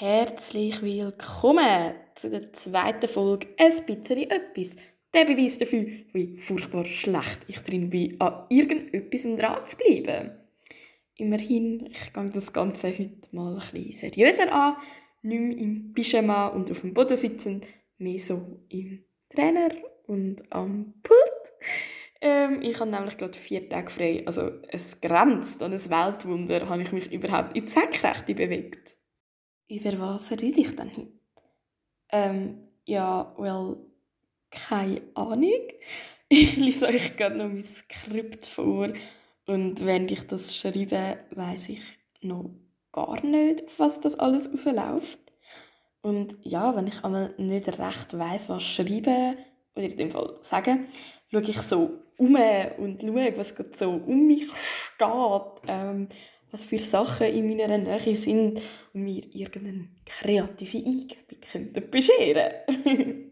Herzlich willkommen zu der zweiten Folge «Ein bisschen etwas». Der Beweis dafür, wie furchtbar schlecht ich drin bin, an irgendetwas dran zu bleiben. Immerhin, ich gehe das Ganze heute mal ein bisschen seriöser an. Nicht mehr im Pyjama und auf dem Boden sitzen, mehr so im Trainer und am Pult. Ähm, ich habe nämlich gerade vier Tage frei. Also es grenzt an ein Weltwunder, habe ich mich überhaupt in die Senkrechte bewegt. Über was rede ich denn heute? Ähm, ja, well, keine Ahnung. Ich lese euch gerade noch mein Skript vor und wenn ich das schreibe, weiß ich noch gar nicht, auf was das alles rausläuft. Und ja, wenn ich einmal nicht recht weiß, was schreiben oder in dem Fall sagen, schaue ich so um und schaue, was gerade so um mich steht. Ähm, was für Sachen in meiner Nähe sind und mir irgendeine kreative Eingebung könnten bescheren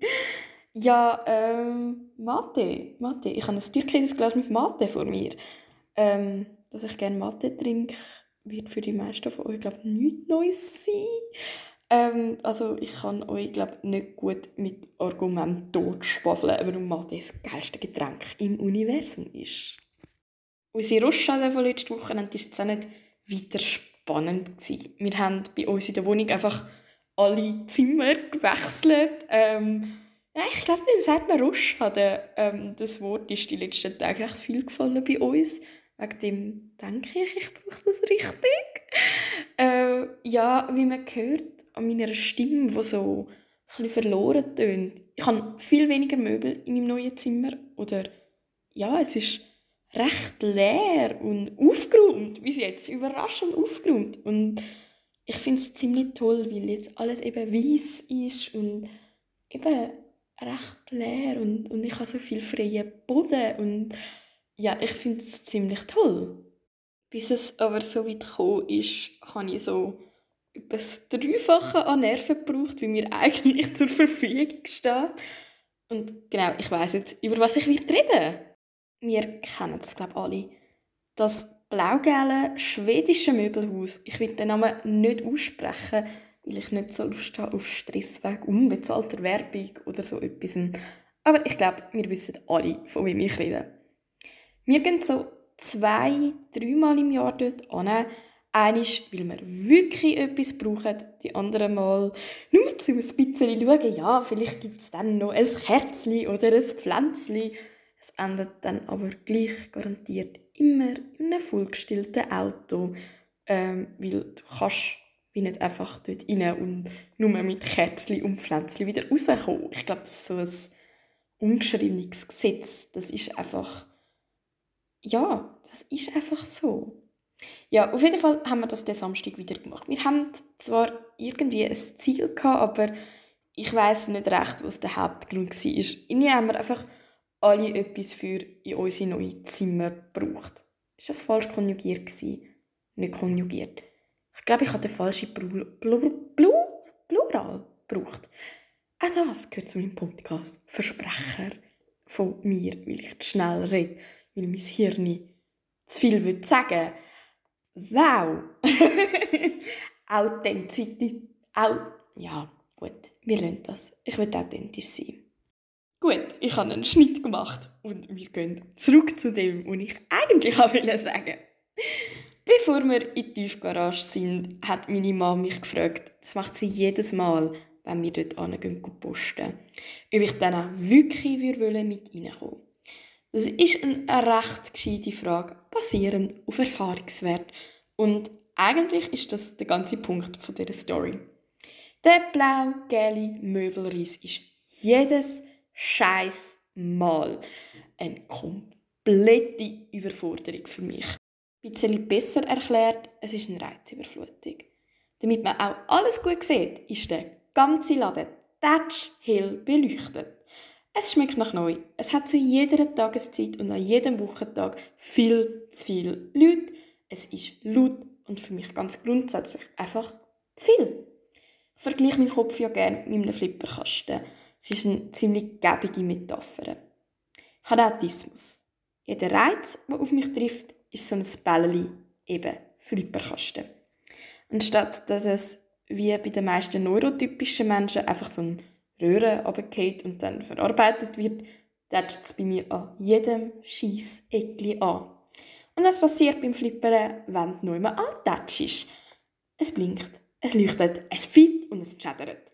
Ja, ähm, Mate. Mate. Ich habe ein türkisches Glas mit Mate vor mir. Ähm, dass ich gerne Mate trinke, wird für die meisten von euch, glaube ich, nichts Neues sein. Ähm, also ich kann euch, glaube nicht gut mit Argumenten totschwafeln, warum Mate das geilste Getränk im Universum ist. Unsere Rostschale von letzter Woche war jetzt auch nicht weiter spannend. Gewesen. Wir haben bei uns in der Wohnung einfach alle Zimmer gewechselt. Ähm, ja, ich glaube, wie sagt man Rostschade? Ähm, das Wort ist die letzten Tage recht viel gefallen bei uns. Wegen dem denke ich, ich brauche das richtig. Äh, ja, wie man hört an meiner Stimme, die so ein verloren tönt. Ich habe viel weniger Möbel in meinem neuen Zimmer. Oder ja, es ist recht leer und aufgeräumt, bis jetzt, überraschend aufgeräumt. Und ich finde es ziemlich toll, weil jetzt alles eben weiß ist und eben recht leer und, und ich habe so viel freien Boden und ja, ich finde es ziemlich toll. Bis es aber so weit gekommen ist, habe ich so etwas Dreifache an Nerven gebraucht, wie mir eigentlich zur Verfügung steht. Und genau, ich weiß jetzt, über was ich reden werde. Wir kennen es, glaube ich, alle. Das blau-gelbe schwedische Möbelhaus. Ich will den Namen nicht aussprechen, weil ich nicht so Lust habe auf Stress wegen unbezahlter Werbung oder so etwas. Aber ich glaube, wir wissen alle, von wem ich rede. Wir gehen so zwei, dreimal im Jahr dort an. Eines, weil wir wirklich etwas brauchen, die andere Mal nur zu ein bisschen schauen, ja, vielleicht gibt es dann noch ein Herzli oder ein Pflänzchen es endet dann aber gleich garantiert immer in einem vollgestellten Auto, ähm, weil du kannst wie nicht einfach dort rein und nur mit Kerzen und Pflänzchen wieder rauskommen. Ich glaube, das ist so ein ungeschriebenes Gesetz. Das ist einfach, ja, das ist einfach so. Ja, auf jeden Fall haben wir das den Samstag wieder gemacht. Wir haben zwar irgendwie ein Ziel gehabt, aber ich weiß nicht recht, was der Hauptgrund war. Irgendwie haben wir einfach alle etwas für in unsere neue Zimmer braucht. Ist das falsch konjugiert gewesen? Nicht konjugiert. Ich glaube, ich habe den falschen Plur Plur Plur Plural gebraucht. Auch das gehört zu meinem Podcast. Versprecher von mir, weil ich zu schnell rede, weil mein Hirn zu viel will sagen Wow! Authentizität. Au ja, gut, wir lernen das. Ich will authentisch sein. Gut, ich habe einen Schnitt gemacht und wir gehen zurück zu dem, was ich eigentlich wollte sagen. Bevor wir in die Tiefgarage sind, hat meine Mama mich gefragt, das macht sie jedes Mal, wenn wir dort hingehen posten, ob ich dann auch wirklich mit reinkommen Das ist eine recht gescheite Frage, basierend auf Erfahrungswert. Und eigentlich ist das der ganze Punkt dieser Story. Der blau-gelbe Möbelriss ist jedes scheiß Mal eine komplette Überforderung für mich. Ein bisschen besser erklärt, es ist eine Reizüberflutung. Damit man auch alles gut sieht, ist der ganze Laden Touch hell beleuchtet. Es schmeckt nach neu. Es hat zu jeder Tageszeit und an jedem Wochentag viel zu viele Leute. Es ist laut und für mich ganz grundsätzlich einfach zu viel. Ich vergleiche meinen Kopf ja gerne mit einem Flipperkasten. Es ist eine ziemlich gäbige Metapher. Autismus. Jeder Reiz, der auf mich trifft, ist so ein Bällchen, eben Flipperkasten. Anstatt dass es wie bei den meisten neurotypischen Menschen einfach so ein Röhre runtergeht und dann verarbeitet wird, tätscht es bei mir an jedem scheiß Eckli an. Und was passiert beim Flippern, wenn du noch immer antätschst? Es blinkt, es leuchtet, es fiebt und es chattert.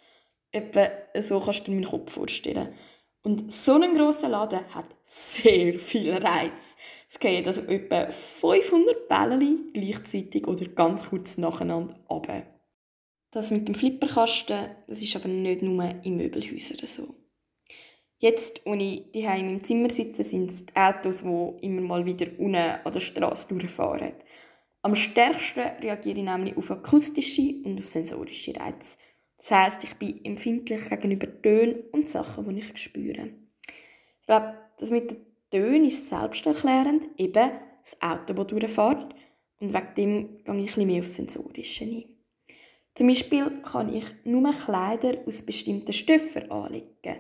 Etwa so kannst du dir meinen Kopf vorstellen. Und so ein grosser Laden hat sehr viel Reiz. Es gehen also etwa 500 Bälle gleichzeitig oder ganz kurz nacheinander runter. Das mit dem Flipperkasten, das ist aber nicht nur in Möbelhäusern so. Jetzt, als ich in meinem Zimmer sitze, sind es die Autos, die immer mal wieder unten an der Straße durchfahren. Am stärksten reagiere ich nämlich auf akustische und auf sensorische Reize. Das heisst, ich bin empfindlich gegenüber Tönen und Sachen, die ich spüre. Ich glaube, das mit den Tönen ist selbsterklärend, eben das Auto, das durchfährt. Und wegen dem gehe ich ein bisschen mehr auf das Sensorische ein. Zum Beispiel kann ich nur Kleider aus bestimmten Stoffen anlegen.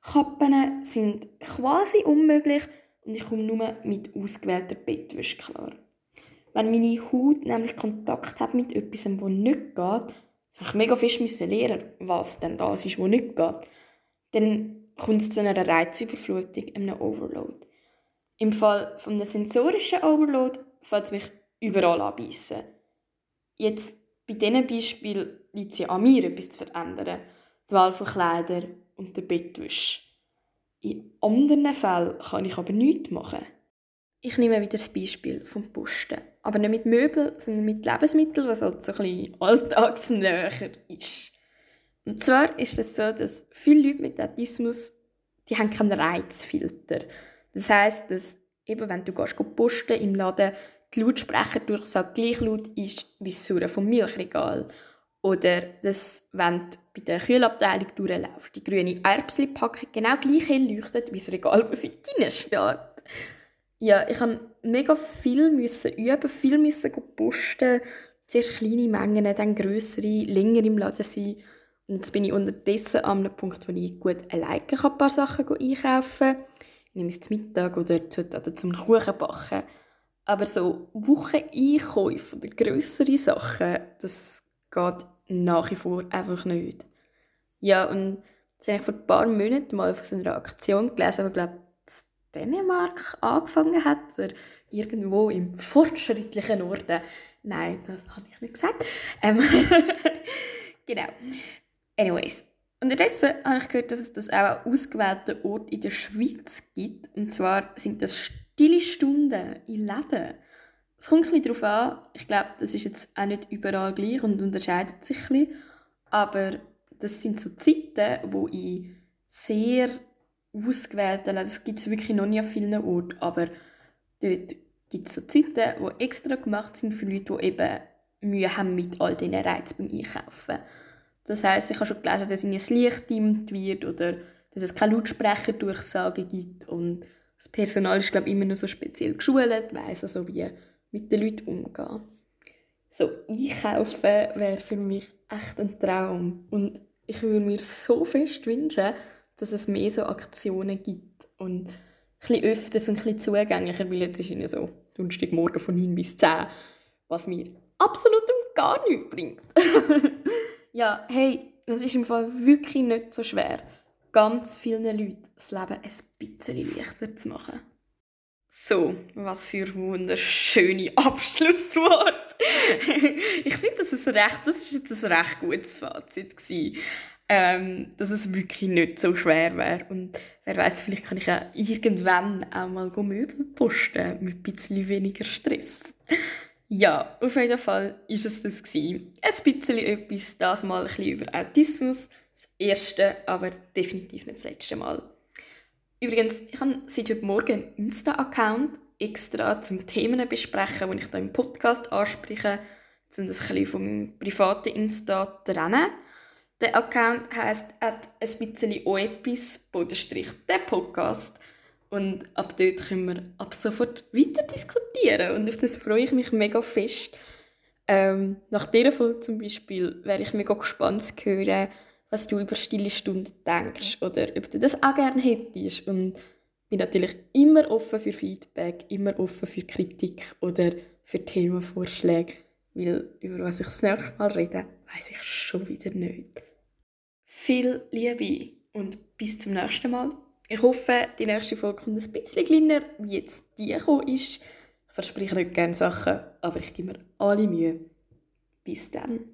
Kappen sind quasi unmöglich und ich komme nur mit ausgewählter Bettwäsche klar. Wenn meine Haut nämlich Kontakt hat mit etwas, was nicht geht, soll ich mega fest lernen, was denn das ist, was nicht geht, dann kommt es zu einer Reizüberflutung, einem Overload. Im Fall von einem sensorischen Overload fällt es mich überall anbeissen. Jetzt bei diesen Beispielen liegt es ja an mir, etwas zu verändern. Die Wahl von Kleidern und der Bettwäsche. In anderen Fällen kann ich aber nichts machen. Ich nehme wieder das Beispiel vom Posten. Aber nicht mit Möbeln, sondern mit Lebensmitteln, was halt so ein bisschen alltagsnäher ist. Und zwar ist es so, dass viele Leute mit Autismus, die haben keinen Reizfilter. Das heißt, dass eben wenn du gehst, posten im Laden, die Lautsprecherdurchsage gleich laut ist wie das Surren vom Milchregal. Oder dass, wenn du bei der Kühlabteilung durchläufst, die grüne Erbsli-Packung genau gleich hell leuchtet wie das Regal, wo sie drin steht. Ja, ich musste mega viel müssen üben, viel müssen posten. Zuerst kleine Mengen, dann grössere, länger im Laden sein. Und jetzt bin ich unterdessen an einem Punkt, wo ich gut alleine ein paar Sachen einkaufen kann. Ich nehme es zum Mittag oder zum Kuchen backen. Aber so Wocheneinkäufe oder grössere Sachen, das geht nach wie vor einfach nicht. Ja, und jetzt habe ich vor ein paar Monaten mal von so einer Aktion gelesen, die, glaube Dänemark angefangen hat, oder irgendwo im fortschrittlichen Norden. Nein, das habe ich nicht gesagt. Ähm genau. Anyways. Unterdessen habe ich gehört, dass es das auch an ausgewählten Ort in der Schweiz gibt. Und zwar sind das stille Stunden in Läden. Es kommt ein bisschen darauf an. Ich glaube, das ist jetzt auch nicht überall gleich und unterscheidet sich ein bisschen. Aber das sind so Zeiten, wo ich sehr ausgewählte Läden, das gibt es wirklich noch nicht an vielen Orten, aber dort gibt es so Zeiten, die extra gemacht sind für Leute, die eben Mühe haben mit all diesen Reizen beim Einkaufen. Das heisst, ich habe schon gelesen, dass ihnen das Licht dimmt wird oder dass es keine Lautsprecherdurchsage gibt und das Personal ist, glaube ich, immer noch so speziell geschult, weiss also, wie mit den Leuten umgehen. So, einkaufen wäre für mich echt ein Traum. Und ich würde mir so fest wünschen, dass es mehr so Aktionen gibt. Und ein bisschen öfters und ein bisschen zugänglicher, weil jetzt ist es so Donnerstagmorgen von 9 bis 10, was mir absolut und gar nichts bringt. ja, hey, das ist im Fall wirklich nicht so schwer ganz vielen Leuten das Leben ein bisschen leichter zu machen. So, was für wunderschöne Abschlusswort. ich finde, das ist recht, das ist jetzt ein recht gutes Fazit gewesen. Ähm, dass es wirklich nicht so schwer wäre. Und wer weiß, vielleicht kann ich ja irgendwann auch mal Möbel posten mit ein bisschen weniger Stress. ja, auf jeden Fall ist es das gewesen. Ein bisschen etwas, das mal ein bisschen über Autismus das erste, aber definitiv nicht das letzte Mal. Übrigens, ich habe seit heute Morgen einen Insta-Account extra zum Themen besprechen, die ich hier im Podcast anspreche, um das ein bisschen vom privaten Insta trennen. Der Account oepis Bodenstrich der Podcast. Und ab dort können wir ab sofort weiter diskutieren. Und auf das freue ich mich mega fest. Ähm, nach dieser Folge zum Beispiel wäre ich mega gespannt zu hören, was du über stille Stunden denkst oder ob du das auch gerne hättest. Und bin natürlich immer offen für Feedback, immer offen für Kritik oder für Themenvorschläge. Weil über was ich das nächste Mal rede, weiß ich schon wieder nicht. Viel Liebe und bis zum nächsten Mal. Ich hoffe, die nächste Folge kommt ein bisschen kleiner, wie jetzt die gekommen ist. Ich verspreche nicht gerne Sachen, aber ich gebe mir alle Mühe. Bis dann.